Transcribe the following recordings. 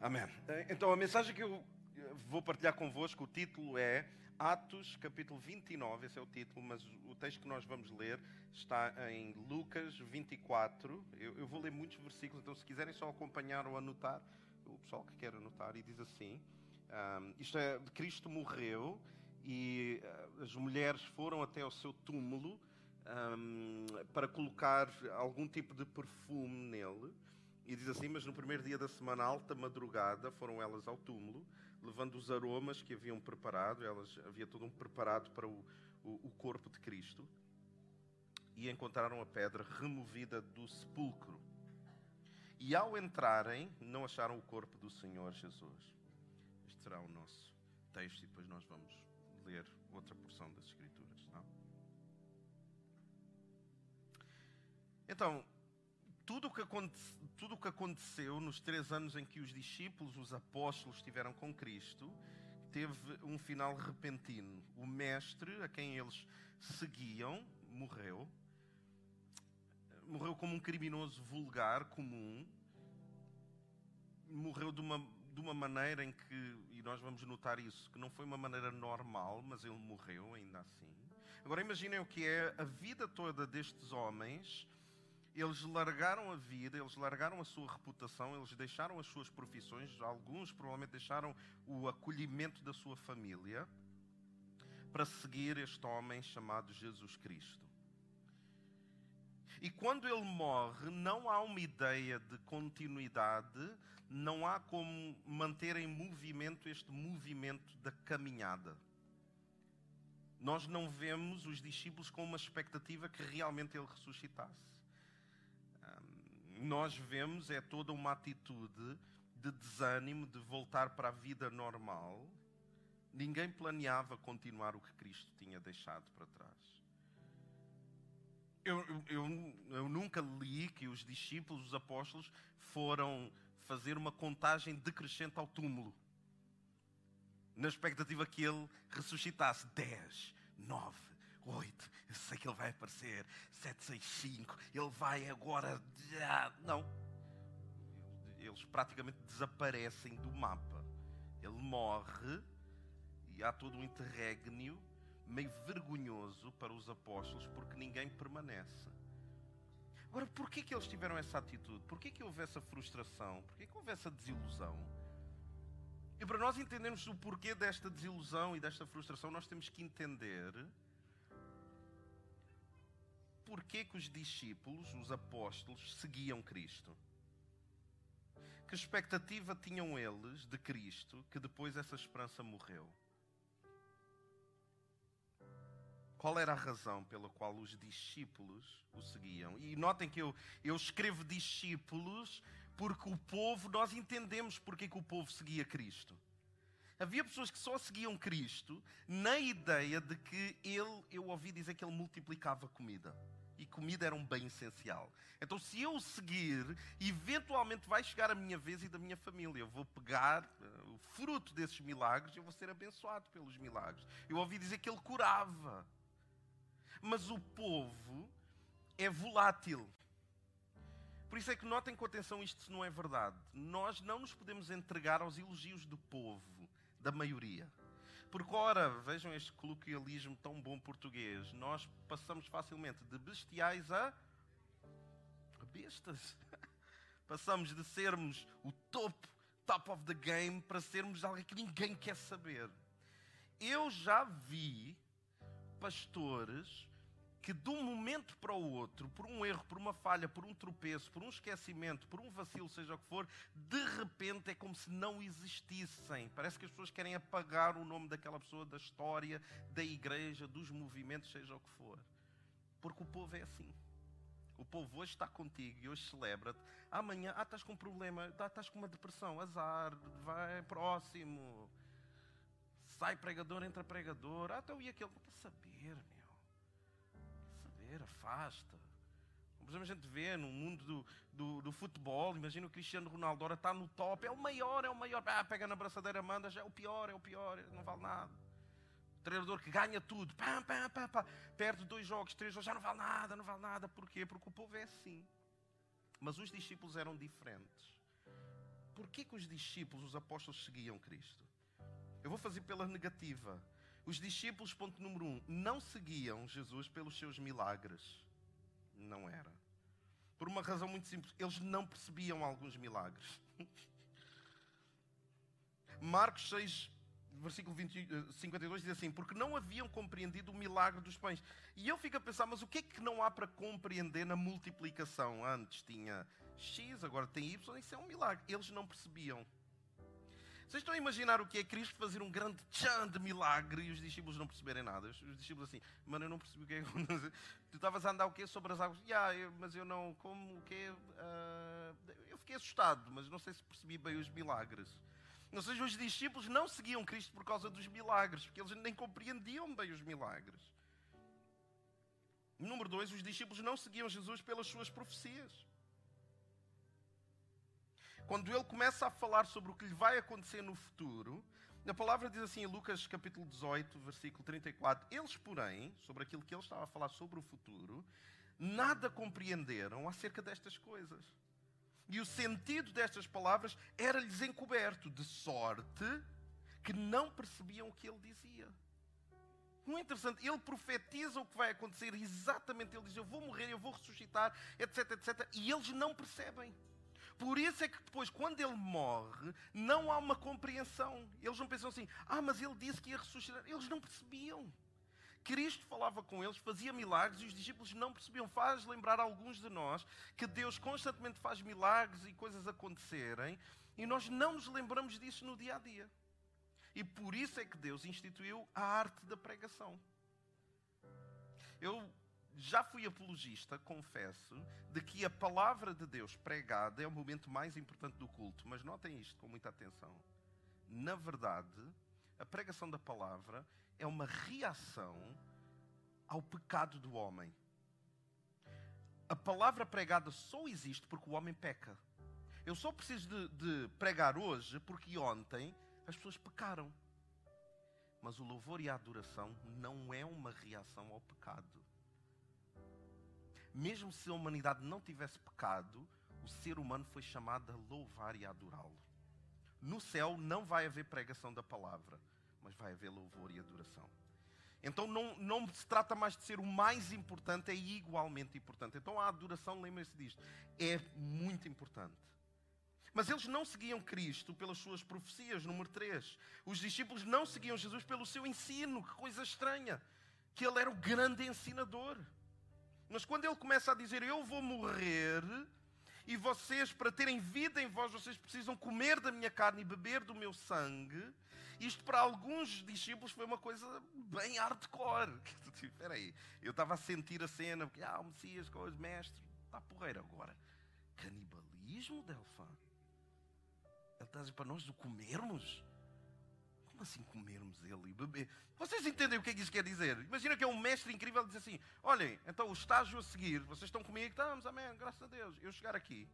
Amém. Então a mensagem que eu vou partilhar convosco, o título é Atos, capítulo 29, esse é o título, mas o texto que nós vamos ler está em Lucas 24. Eu, eu vou ler muitos versículos, então se quiserem só acompanhar ou anotar, o pessoal que quer anotar, e diz assim: um, Isto é, Cristo morreu e uh, as mulheres foram até ao seu túmulo um, para colocar algum tipo de perfume nele. E diz assim: Mas no primeiro dia da semana, alta madrugada, foram elas ao túmulo, levando os aromas que haviam preparado. Elas havia todo um preparado para o, o, o corpo de Cristo. E encontraram a pedra removida do sepulcro. E ao entrarem, não acharam o corpo do Senhor Jesus. Este será o nosso texto e depois nós vamos ler outra porção das Escrituras. Não? Então, tudo que, tudo o que aconteceu nos três anos em que os discípulos, os apóstolos, estiveram com Cristo, teve um final repentino. O mestre, a quem eles seguiam, morreu. Morreu como um criminoso vulgar, comum. Morreu de uma, de uma maneira em que, e nós vamos notar isso, que não foi uma maneira normal, mas ele morreu ainda assim. Agora imaginem o que é a vida toda destes homens eles largaram a vida, eles largaram a sua reputação, eles deixaram as suas profissões, alguns provavelmente deixaram o acolhimento da sua família para seguir este homem chamado Jesus Cristo. E quando ele morre, não há uma ideia de continuidade, não há como manter em movimento este movimento da caminhada. Nós não vemos os discípulos com uma expectativa que realmente ele ressuscitasse nós vemos é toda uma atitude de desânimo, de voltar para a vida normal. Ninguém planeava continuar o que Cristo tinha deixado para trás. Eu, eu, eu, nunca li que os discípulos, os apóstolos, foram fazer uma contagem decrescente ao túmulo, na expectativa que ele ressuscitasse 10, 9, 8, eu sei que ele vai aparecer, 765, ele vai agora. Não. Eles praticamente desaparecem do mapa. Ele morre e há todo um interregno meio vergonhoso para os apóstolos porque ninguém permanece. Agora, porquê que eles tiveram essa atitude? Porquê que houve essa frustração? Porquê que houve essa desilusão? E para nós entendermos o porquê desta desilusão e desta frustração, nós temos que entender porquê que os discípulos, os apóstolos, seguiam Cristo. Que expectativa tinham eles de Cristo que depois essa esperança morreu? Qual era a razão pela qual os discípulos o seguiam? E notem que eu, eu escrevo discípulos porque o povo, nós entendemos porque que o povo seguia Cristo. Havia pessoas que só seguiam Cristo na ideia de que ele, eu ouvi dizer que ele multiplicava comida e comida era um bem essencial. Então, se eu seguir, eventualmente vai chegar a minha vez e da minha família. Eu vou pegar uh, o fruto desses milagres eu vou ser abençoado pelos milagres. Eu ouvi dizer que ele curava. Mas o povo é volátil. Por isso é que notem com atenção isto não é verdade. Nós não nos podemos entregar aos elogios do povo, da maioria. Porque, ora, vejam este coloquialismo tão bom português. Nós passamos facilmente de bestiais a bestas. Passamos de sermos o topo, top of the game, para sermos alguém que ninguém quer saber. Eu já vi pastores que de um momento para o outro, por um erro, por uma falha, por um tropeço, por um esquecimento, por um vacilo, seja o que for, de repente é como se não existissem. Parece que as pessoas querem apagar o nome daquela pessoa da história, da igreja, dos movimentos, seja o que for. Porque o povo é assim. O povo hoje está contigo e hoje celebra-te. Amanhã, ah, estás com um problema, ah, estás com uma depressão, azar, vai próximo. Sai pregador, entra pregador. Ah, então e aquele? Para saber, meu afasta. Como a gente vê no mundo do, do, do, futebol, imagina o Cristiano Ronaldo, ora está no top, é o maior, é o maior. Ah, pega na braçadeira, manda, já é o pior, é o pior, não vale nada. O treinador que ganha tudo, perde dois jogos, três jogos, já não vale nada, não vale nada. Porquê? Porque o povo é assim. Mas os discípulos eram diferentes. porquê que os discípulos, os apóstolos, seguiam Cristo? Eu vou fazer pela negativa. Os discípulos, ponto número um, não seguiam Jesus pelos seus milagres. Não era. Por uma razão muito simples. Eles não percebiam alguns milagres. Marcos 6, versículo 20, 52 diz assim: Porque não haviam compreendido o milagre dos pães. E eu fico a pensar, mas o que é que não há para compreender na multiplicação? Antes tinha X, agora tem Y, isso é um milagre. Eles não percebiam. Vocês estão a imaginar o que é Cristo fazer um grande tchan de milagre e os discípulos não perceberem nada? Os, discípulos assim, mano, eu não percebi o que é que Tu estavas a andar o quê sobre as águas? Yeah, eu, mas eu não, como o quê? Uh, eu fiquei assustado, mas não sei se percebi bem os milagres. Ou seja, os discípulos não seguiam Cristo por causa dos milagres, porque eles nem compreendiam bem os milagres. Número dois, os discípulos não seguiam Jesus pelas suas profecias. Quando ele começa a falar sobre o que lhe vai acontecer no futuro, a palavra diz assim em Lucas capítulo 18, versículo 34: Eles, porém, sobre aquilo que ele estava a falar sobre o futuro, nada compreenderam acerca destas coisas. E o sentido destas palavras era-lhes encoberto, de sorte que não percebiam o que ele dizia. É interessante? Ele profetiza o que vai acontecer, exatamente. Ele diz: Eu vou morrer, eu vou ressuscitar, etc, etc. E eles não percebem. Por isso é que depois, quando ele morre, não há uma compreensão. Eles não pensam assim: Ah, mas ele disse que ia ressuscitar. Eles não percebiam. Cristo falava com eles, fazia milagres e os discípulos não percebiam. Faz lembrar alguns de nós que Deus constantemente faz milagres e coisas acontecerem e nós não nos lembramos disso no dia a dia. E por isso é que Deus instituiu a arte da pregação. Eu já fui apologista, confesso, de que a palavra de Deus pregada é o momento mais importante do culto, mas notem isto com muita atenção. Na verdade, a pregação da palavra é uma reação ao pecado do homem. A palavra pregada só existe porque o homem peca. Eu só preciso de, de pregar hoje porque ontem as pessoas pecaram. Mas o louvor e a adoração não é uma reação ao pecado. Mesmo se a humanidade não tivesse pecado, o ser humano foi chamado a louvar e adorá-lo. No céu não vai haver pregação da palavra mas vai haver louvor e adoração. Então não, não se trata mais de ser o mais importante, é igualmente importante. Então a adoração, lembre-se disto, é muito importante. Mas eles não seguiam Cristo pelas suas profecias, número 3. Os discípulos não seguiam Jesus pelo seu ensino, que coisa estranha. Que ele era o grande ensinador. Mas quando ele começa a dizer: Eu vou morrer, e vocês, para terem vida em vós, vocês precisam comer da minha carne e beber do meu sangue. Isto para alguns discípulos foi uma coisa bem hardcore. Espera aí, eu estava a sentir a cena, porque, ah, o Messias com os mestres, está porreiro agora. Canibalismo, Delfã? Ele está a dizer para nós o comermos? Como assim comermos ele e beber? Vocês entendem o que é que isso quer dizer? Imagina que é um mestre incrível diz assim: olhem, então o estágio a seguir, vocês estão comigo, estamos, amém, graças a Deus. Eu chegar aqui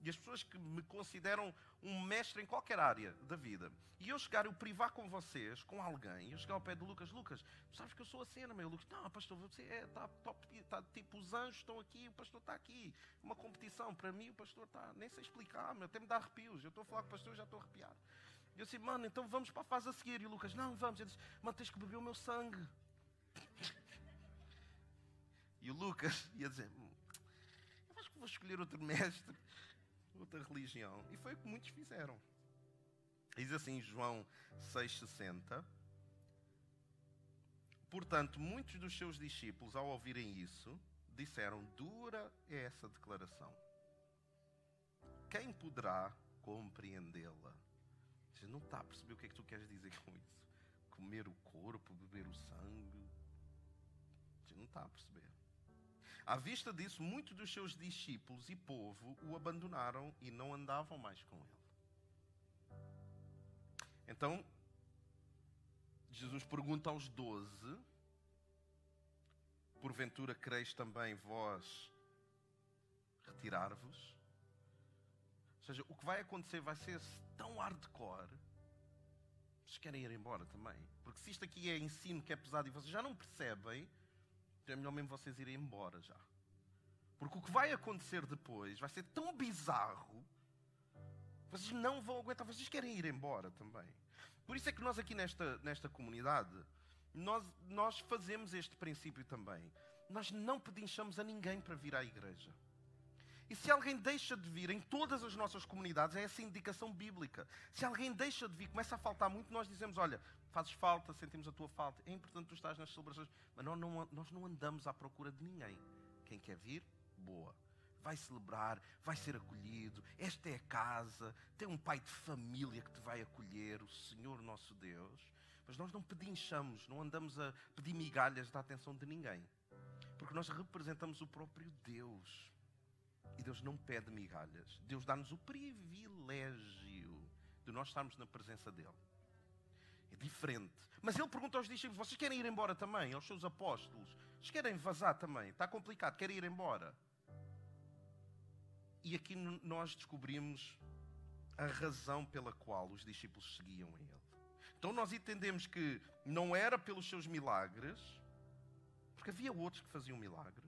e as pessoas que me consideram um mestre em qualquer área da vida, e eu chegar, eu privar com vocês, com alguém, eu chegar ao pé do Lucas, Lucas, sabes que eu sou a cena, meu Lucas, não, pastor, você é, está top, está, tipo, os anjos estão aqui, o pastor está aqui, uma competição, para mim o pastor está, nem sei explicar, meu, até me dá arrepios, eu estou a falar com o pastor, já estou a arrepiar. Eu disse, mano, então vamos para a fase a seguir. E o Lucas, não, vamos. Ele disse, mano, tens que beber o meu sangue. E o Lucas ia dizer, hum, eu acho que vou escolher outro mestre, outra religião. E foi o que muitos fizeram. Diz assim João 6,60. Portanto, muitos dos seus discípulos, ao ouvirem isso, disseram: Dura é essa declaração. Quem poderá compreendê-la? Você não está a perceber o que é que tu queres dizer com isso. Comer o corpo, beber o sangue. Você não está a perceber. À vista disso, muitos dos seus discípulos e povo o abandonaram e não andavam mais com ele. Então, Jesus pergunta aos doze: Porventura quereis também vós retirar-vos? Seja, o que vai acontecer vai ser tão hardcore. Vocês querem ir embora também? Porque se isto aqui é ensino que é pesado e vocês já não percebem, então é melhor mesmo vocês irem embora já. Porque o que vai acontecer depois vai ser tão bizarro Vocês não vão aguentar, vocês querem ir embora também. Por isso é que nós aqui nesta, nesta comunidade, nós, nós fazemos este princípio também. Nós não pedinchamos a ninguém para vir à igreja. E se alguém deixa de vir em todas as nossas comunidades, é essa indicação bíblica. Se alguém deixa de vir, começa a faltar muito, nós dizemos: Olha, fazes falta, sentimos a tua falta. É importante tu estás nas celebrações. Mas nós não, nós não andamos à procura de ninguém. Quem quer vir, boa. Vai celebrar, vai ser acolhido. Esta é a casa. Tem um pai de família que te vai acolher, o Senhor nosso Deus. Mas nós não pedinchamos, não andamos a pedir migalhas da atenção de ninguém. Porque nós representamos o próprio Deus. Deus não pede migalhas. Deus dá-nos o privilégio de nós estarmos na presença dEle. É diferente. Mas Ele pergunta aos discípulos: vocês querem ir embora também? Aos seus apóstolos? Vocês querem vazar também? Está complicado, querem ir embora? E aqui nós descobrimos a razão pela qual os discípulos seguiam Ele. Então nós entendemos que não era pelos seus milagres, porque havia outros que faziam milagres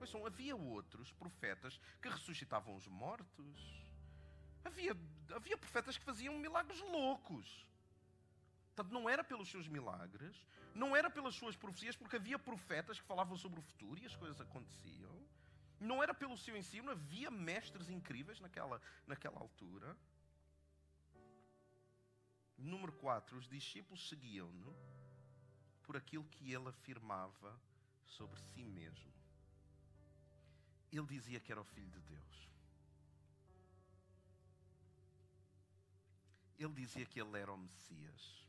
Ouçam, havia outros profetas que ressuscitavam os mortos. Havia, havia profetas que faziam milagres loucos. Portanto, não era pelos seus milagres, não era pelas suas profecias, porque havia profetas que falavam sobre o futuro e as coisas aconteciam. Não era pelo seu ensino, havia mestres incríveis naquela, naquela altura. Número 4, os discípulos seguiam-no por aquilo que ele afirmava sobre si mesmo ele dizia que era o Filho de Deus. Ele dizia que ele era o Messias.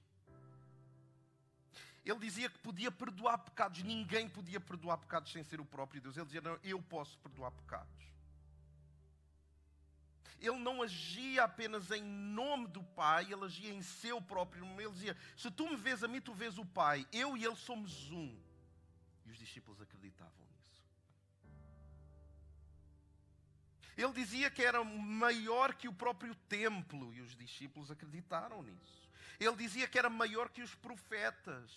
Ele dizia que podia perdoar pecados. Ninguém podia perdoar pecados sem ser o próprio Deus. Ele dizia: Não, eu posso perdoar pecados. Ele não agia apenas em nome do Pai, ele agia em seu próprio nome. Ele dizia: Se tu me vês a mim, tu vês o Pai. Eu e ele somos um. E os discípulos Ele dizia que era maior que o próprio templo e os discípulos acreditaram nisso. Ele dizia que era maior que os profetas.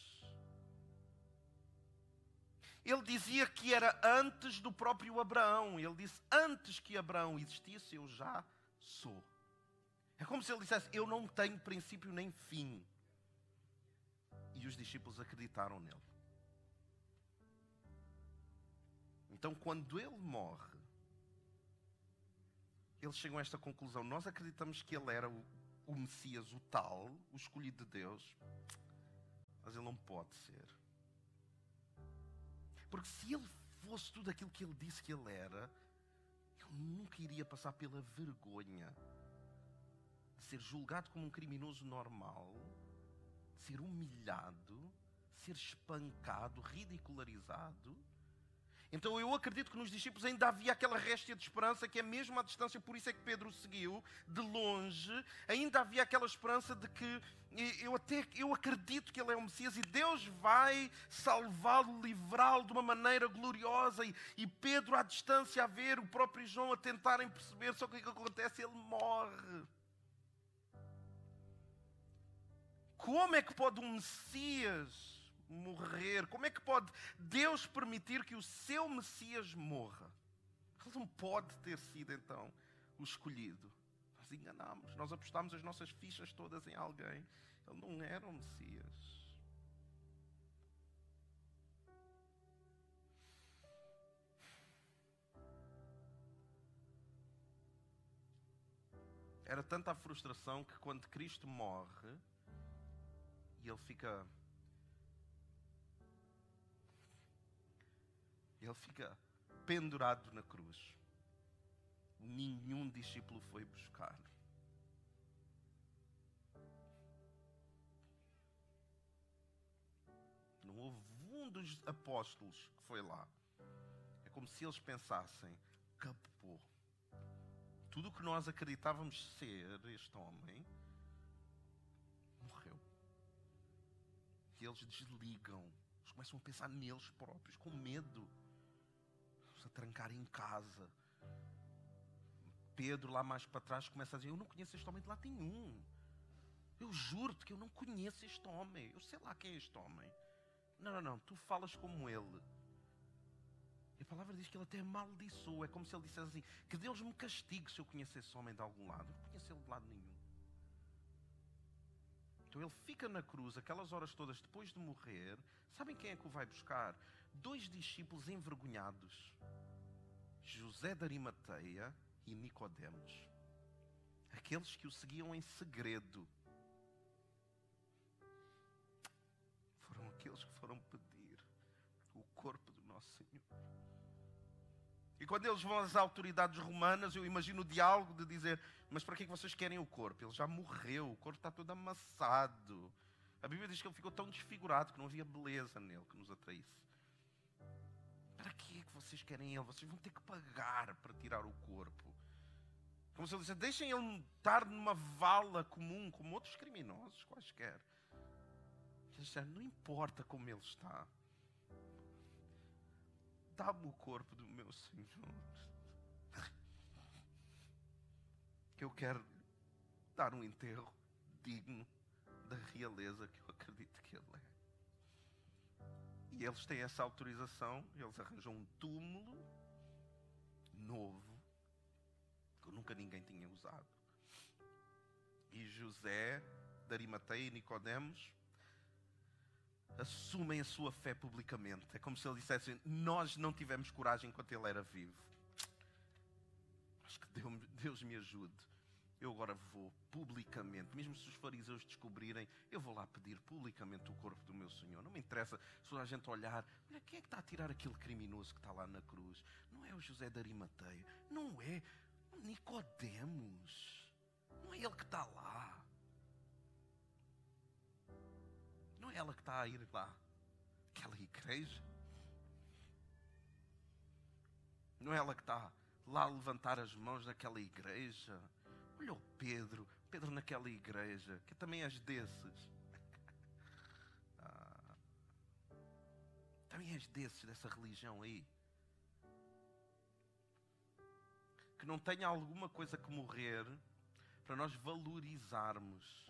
Ele dizia que era antes do próprio Abraão. Ele disse: Antes que Abraão existisse, eu já sou. É como se ele dissesse: Eu não tenho princípio nem fim. E os discípulos acreditaram nele. Então, quando ele morre, eles chegam a esta conclusão. Nós acreditamos que ele era o, o Messias, o tal, o escolhido de Deus, mas ele não pode ser. Porque se ele fosse tudo aquilo que ele disse que ele era, ele nunca iria passar pela vergonha de ser julgado como um criminoso normal, de ser humilhado, ser espancado, ridicularizado então eu acredito que nos discípulos ainda havia aquela réstia de esperança que é mesmo à distância, por isso é que Pedro seguiu de longe, ainda havia aquela esperança de que eu até eu acredito que ele é o Messias e Deus vai salvá-lo, livrá-lo de uma maneira gloriosa e, e, Pedro à distância a ver, o próprio João a tentarem perceber, só que o que acontece? Ele morre. Como é que pode um Messias morrer? Como é que pode Deus permitir que o seu Messias morra? Ele não pode ter sido então o escolhido. Nós enganamos, nós apostamos as nossas fichas todas em alguém. Ele não era o Messias. Era tanta a frustração que quando Cristo morre e ele fica Ele fica pendurado na cruz. Nenhum discípulo foi buscar. Não houve um dos apóstolos que foi lá. É como se eles pensassem: capô. Tudo o que nós acreditávamos ser este homem morreu. E eles desligam. Eles começam a pensar neles próprios, com medo a trancar em casa. Pedro, lá mais para trás, começa a dizer: Eu não conheço este homem de lá nenhum. Eu juro-te que eu não conheço este homem. Eu sei lá quem é este homem. Não, não, não. Tu falas como ele. E a palavra diz que ele até amaldiçoou. É como se ele dissesse assim: que Deus me castigue se eu conhecesse esse homem de algum lado. Eu não conheço ele de lado nenhum. Então ele fica na cruz aquelas horas todas depois de morrer. Sabem quem é que o vai buscar? Dois discípulos envergonhados: José de Arimateia e Nicodemos. Aqueles que o seguiam em segredo. Foram aqueles que foram pedir o corpo do nosso Senhor. E quando eles vão às autoridades romanas, eu imagino o diálogo de dizer: Mas para que é vocês querem o corpo? Ele já morreu, o corpo está todo amassado. A Bíblia diz que ele ficou tão desfigurado que não havia beleza nele que nos atraísse. Para que é que vocês querem ele? Vocês vão ter que pagar para tirar o corpo. Como se ele dissesse: Deixem ele estar numa vala comum, como outros criminosos quaisquer. Disseram: Não importa como ele está dá-me o corpo do meu Senhor. Que eu quero dar um enterro digno da realeza que eu acredito que ele é. E eles têm essa autorização, eles arranjam um túmulo novo que nunca ninguém tinha usado. E José, de e Nicodemos assumem a sua fé publicamente. É como se ele dissesse: Nós não tivemos coragem enquanto ele era vivo. Acho que Deus me ajude. Eu agora vou publicamente, mesmo se os fariseus descobrirem, eu vou lá pedir publicamente o corpo do meu Senhor. Não me interessa se a gente olhar, olha, quem é que está a tirar aquele criminoso que está lá na cruz? Não é o José de Arimateia, não é o Nicodemos, não é ele que está lá. é ela que está a ir lá. Aquela igreja. Não é ela que está lá a levantar as mãos naquela igreja. Olha o Pedro, Pedro naquela igreja, que também és desses. Ah, também és desses, dessa religião aí. Que não tenha alguma coisa que morrer para nós valorizarmos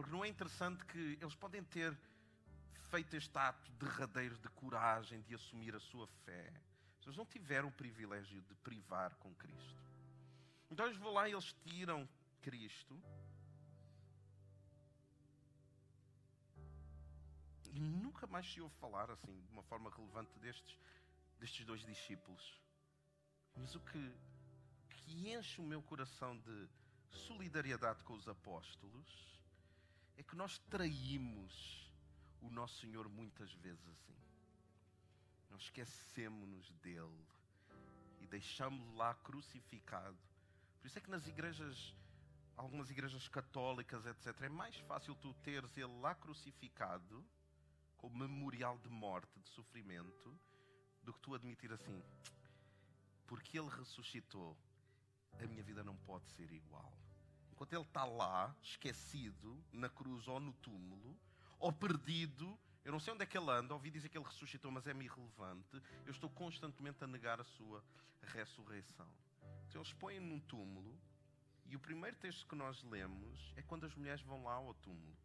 porque não é interessante que eles podem ter feito este ato derradeiro de coragem de assumir a sua fé. Eles não tiveram o privilégio de privar com Cristo. Então eles vão lá e eles tiram Cristo. E nunca mais se ouve falar assim, de uma forma relevante, destes, destes dois discípulos. Mas o que, que enche o meu coração de solidariedade com os apóstolos é que nós traímos o nosso Senhor muitas vezes assim. Nós esquecemos-nos dele e deixamos-lo lá crucificado. Por isso é que nas igrejas, algumas igrejas católicas, etc., é mais fácil tu teres ele lá crucificado, como memorial de morte, de sofrimento, do que tu admitir assim, porque ele ressuscitou, a minha vida não pode ser igual enquanto ele está lá, esquecido, na cruz ou no túmulo, ou perdido, eu não sei onde é que ele anda, ouvi dizer que ele ressuscitou, mas é-me irrelevante, eu estou constantemente a negar a sua ressurreição. Então eles põem num túmulo, e o primeiro texto que nós lemos é quando as mulheres vão lá ao túmulo.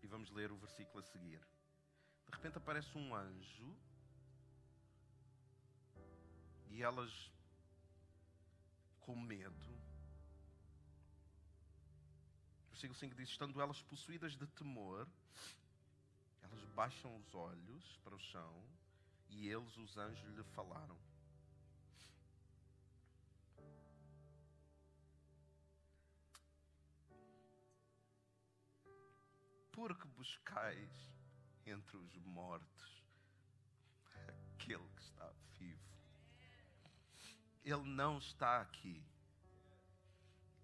E vamos ler o versículo a seguir. De repente aparece um anjo e elas, com medo, versículo 5 diz: Estando elas possuídas de temor, elas baixam os olhos para o chão e eles, os anjos, lhe falaram. Porque buscais entre os mortos aquele que está vivo. Ele não está aqui.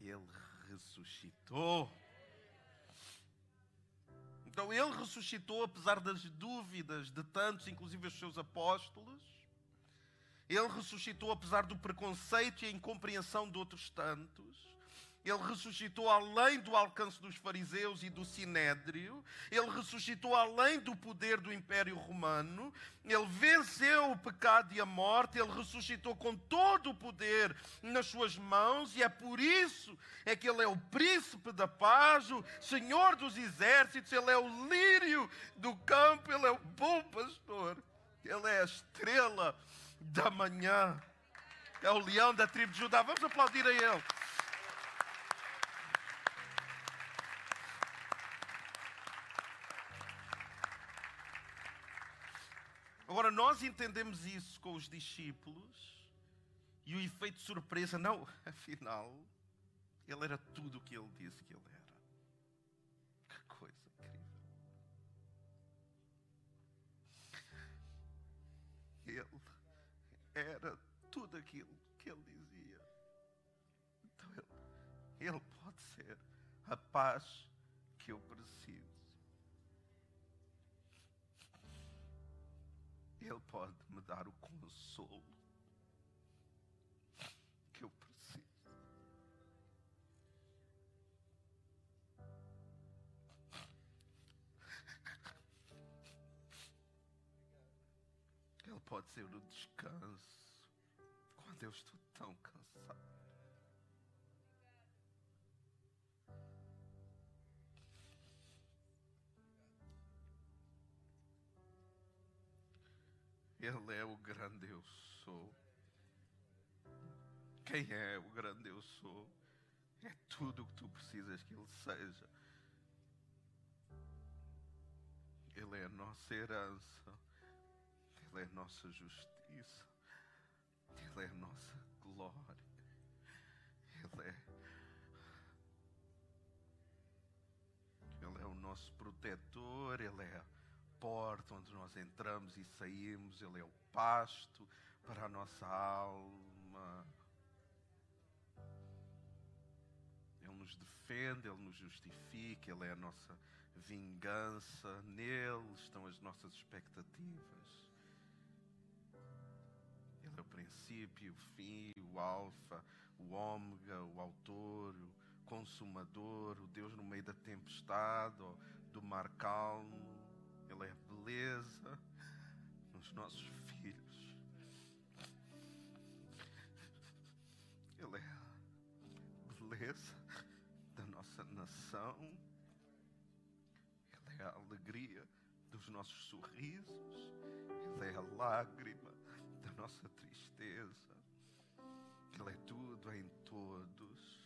Ele ressuscitou. Então ele ressuscitou apesar das dúvidas de tantos, inclusive os seus apóstolos. Ele ressuscitou apesar do preconceito e a incompreensão de outros tantos. Ele ressuscitou além do alcance dos fariseus e do sinédrio. Ele ressuscitou além do poder do Império Romano. Ele venceu o pecado e a morte. Ele ressuscitou com todo o poder nas suas mãos. E é por isso é que ele é o príncipe da paz, o Senhor dos exércitos. Ele é o lírio do campo. Ele é o bom pastor. Ele é a estrela da manhã. É o leão da tribo de Judá. Vamos aplaudir a ele. Agora, nós entendemos isso com os discípulos e o efeito de surpresa, não, afinal, ele era tudo o que ele disse que ele era. Que coisa incrível. Ele era tudo aquilo que ele dizia. Então ele, ele pode ser a paz que eu preciso. Ele pode me dar o consolo que eu preciso. Ele pode ser o descanso quando eu estou tão cansado. Ele é o grande eu sou. Quem é o grande eu sou? É tudo o que tu precisas que Ele seja. Ele é a nossa herança. Ele é a nossa justiça. Ele é a nossa glória. Ele é. Ele é o nosso protetor. Ele é porta onde nós entramos e saímos, Ele é o pasto para a nossa alma. Ele nos defende, Ele nos justifica, Ele é a nossa vingança, nele estão as nossas expectativas. Ele é o princípio, o fim, o alfa, o ômega, o autor, o consumador, o Deus no meio da tempestade, do mar calmo. Ele é beleza nos nossos filhos. Ele é a beleza da nossa nação. Ele é a alegria dos nossos sorrisos. Ele é a lágrima da nossa tristeza. Ele é tudo em todos.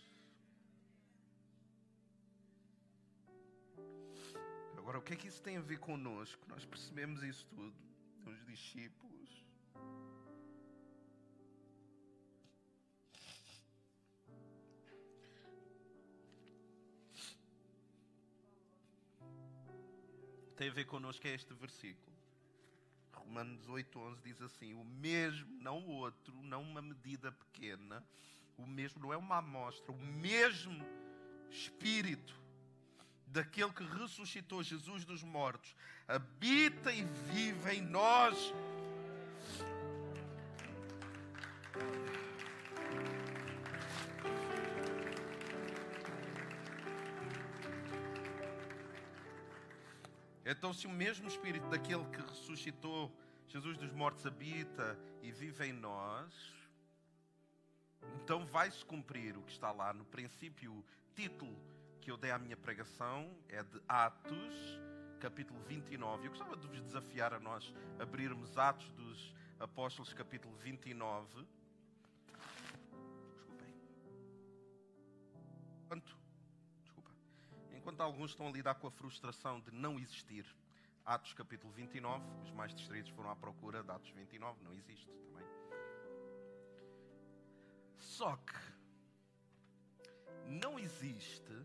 Agora, o que é que isso tem a ver conosco? Nós percebemos isso tudo, os discípulos. Tem a ver connosco é este versículo. Romanos 8:11 diz assim: "O mesmo, não o outro, não uma medida pequena, o mesmo não é uma amostra, o mesmo espírito daquele que ressuscitou Jesus dos mortos, habita e vive em nós. Então, se o mesmo Espírito daquele que ressuscitou Jesus dos mortos habita e vive em nós, então vai-se cumprir o que está lá no princípio, título que eu dei à minha pregação é de Atos, capítulo 29. Eu gostava de vos desafiar a nós abrirmos Atos dos Apóstolos, capítulo 29. Desculpem. Enquanto, desculpa. Enquanto alguns estão a lidar com a frustração de não existir, Atos capítulo 29, os mais distraídos foram à procura de Atos 29, não existe também. Só que não existe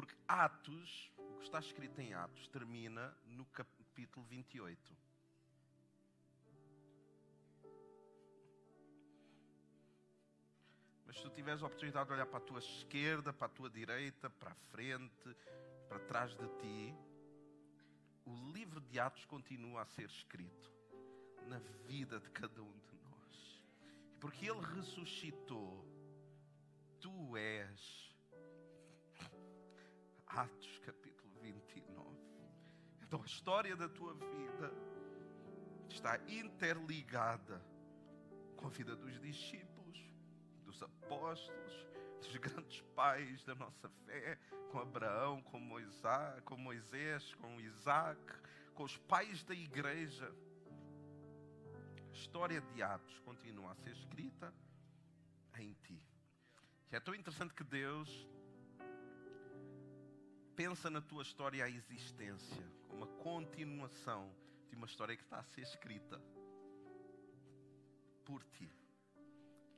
porque Atos, o que está escrito em Atos, termina no capítulo 28. Mas se tu tiveres a oportunidade de olhar para a tua esquerda, para a tua direita, para a frente, para trás de ti, o livro de Atos continua a ser escrito na vida de cada um de nós. Porque ele ressuscitou, tu és Atos capítulo 29. Então a história da tua vida está interligada com a vida dos discípulos, dos apóstolos, dos grandes pais da nossa fé, com Abraão, com Moisés, com Moisés, com Isaac, com os pais da igreja. história de Atos continua a ser escrita em ti. É tão interessante que Deus pensa na tua história a existência, como uma continuação de uma história que está a ser escrita por ti.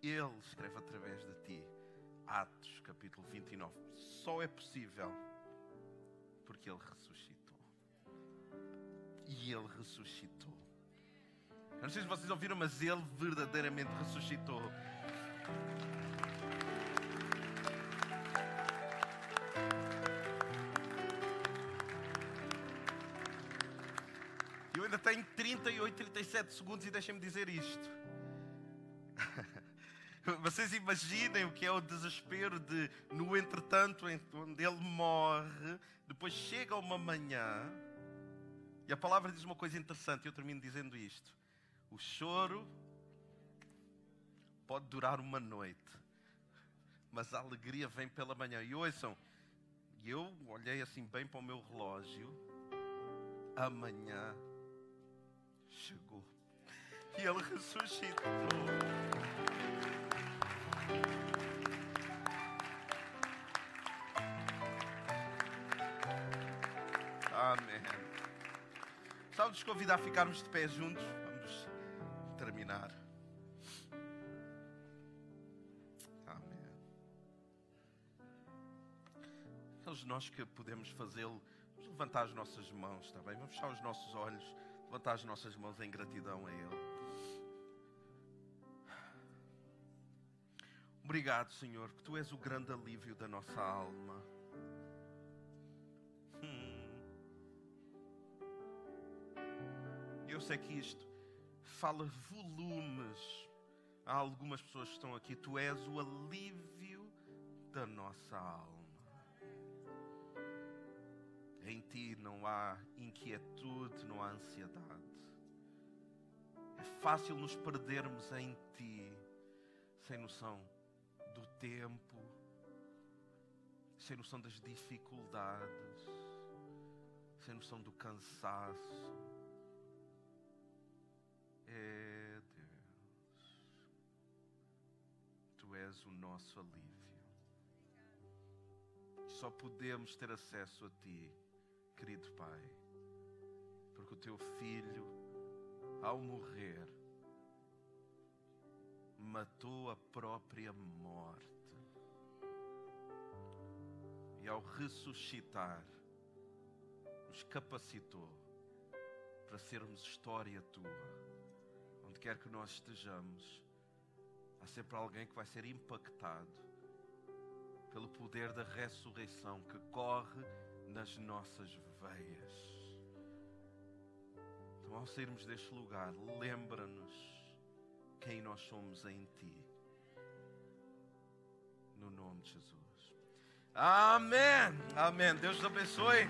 Ele escreve através de ti. Atos, capítulo 29. Só é possível porque Ele ressuscitou. E Ele ressuscitou. Eu não sei se vocês ouviram, mas Ele verdadeiramente ressuscitou. Tenho 38, 37 segundos e deixem-me dizer isto. Vocês imaginem o que é o desespero de, no entretanto, onde ele morre, depois chega uma manhã, e a palavra diz uma coisa interessante, eu termino dizendo isto. O choro pode durar uma noite, mas a alegria vem pela manhã. E ouçam, eu olhei assim bem para o meu relógio, amanhã chegou. E ele ressuscitou. Amém. Estava-vos convidar a ficarmos de pé juntos. Vamos terminar. Amém. Aqueles nós que podemos fazê-lo, vamos levantar as nossas mãos, está bem? Vamos fechar os nossos olhos, levantar as nossas mãos em gratidão a Ele. Obrigado, Senhor, que Tu és o grande alívio da nossa alma. Hum. Eu sei que isto fala volumes a algumas pessoas que estão aqui. Tu és o alívio da nossa alma. Em Ti não há inquietude, não há ansiedade. É fácil nos perdermos em Ti, sem noção do tempo, sem noção das dificuldades, sem noção do cansaço. É Deus, Tu és o nosso alívio. Só podemos ter acesso a Ti, querido Pai, porque o Teu Filho, ao morrer, matou a própria morte. E ao ressuscitar, nos capacitou para sermos história tua. Onde quer que nós estejamos, há sempre alguém que vai ser impactado pelo poder da ressurreição que corre nas nossas veias. Então, ao sairmos deste lugar, lembra-nos quem nós somos em Ti. No nome de Jesus. Amém. Amém. Deus te abençoe.